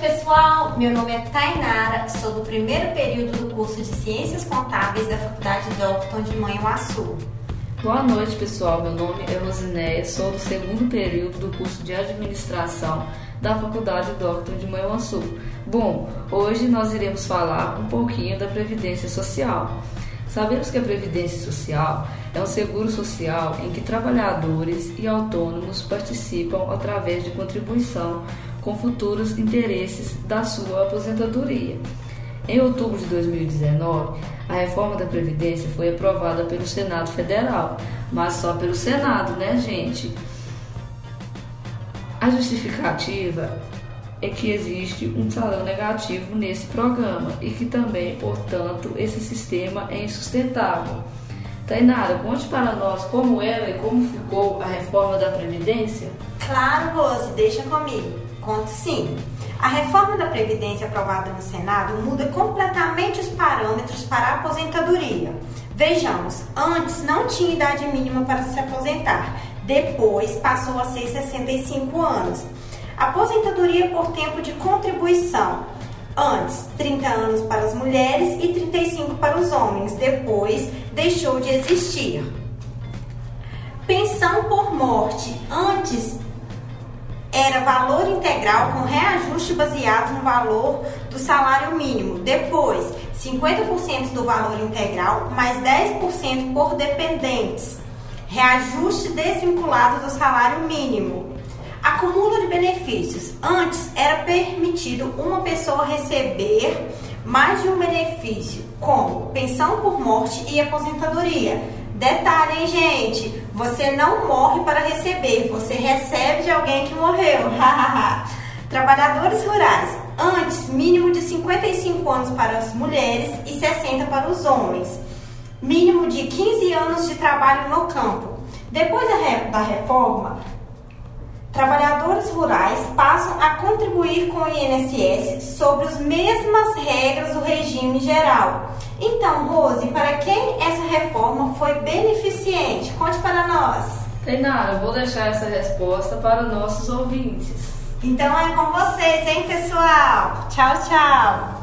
pessoal. Meu nome é Tainara, sou do primeiro período do curso de Ciências Contábeis da Faculdade Docton de Manhuaçu. Boa noite, pessoal. Meu nome é Rosinéia, sou do segundo período do curso de Administração da Faculdade Docton de Manhuaçu. Bom, hoje nós iremos falar um pouquinho da Previdência Social. Sabemos que a Previdência Social é um seguro social em que trabalhadores e autônomos participam através de contribuição com futuros interesses da sua aposentadoria. Em outubro de 2019, a reforma da Previdência foi aprovada pelo Senado Federal, mas só pelo Senado, né, gente? A justificativa é que existe um salão negativo nesse programa e que também, portanto, esse sistema é insustentável. Tainara, conte para nós como era e como ficou a reforma da Previdência. Claro, Rose, deixa comigo. Conto sim. A reforma da Previdência aprovada no Senado muda completamente os parâmetros para a aposentadoria. Vejamos, antes não tinha idade mínima para se aposentar, depois passou a ser 65 anos. Aposentadoria por tempo de contribuição. Antes, 30 anos para as mulheres e 35 para os homens, depois deixou de existir. Pensão por morte. Integral com reajuste baseado no valor do salário mínimo. Depois, 50% do valor integral mais 10% por dependentes. Reajuste desvinculado do salário mínimo. Acúmulo de benefícios. Antes era permitido uma pessoa receber mais de um benefício, como pensão por morte e aposentadoria Detalhe, hein, gente? Você não morre para receber, você recebe de alguém que morreu. Trabalhadores rurais. Antes, mínimo de 55 anos para as mulheres e 60 para os homens. Mínimo de 15 anos de trabalho no campo. Depois da reforma, trabalhadores rurais passam a contribuir com o INSS sobre as mesmas regras do regime geral. Então, Rose, para quem essa reforma foi beneficiente? Conte para nós. Tainara, vou deixar essa resposta para nossos ouvintes. Então é com vocês, hein, pessoal? Tchau, tchau.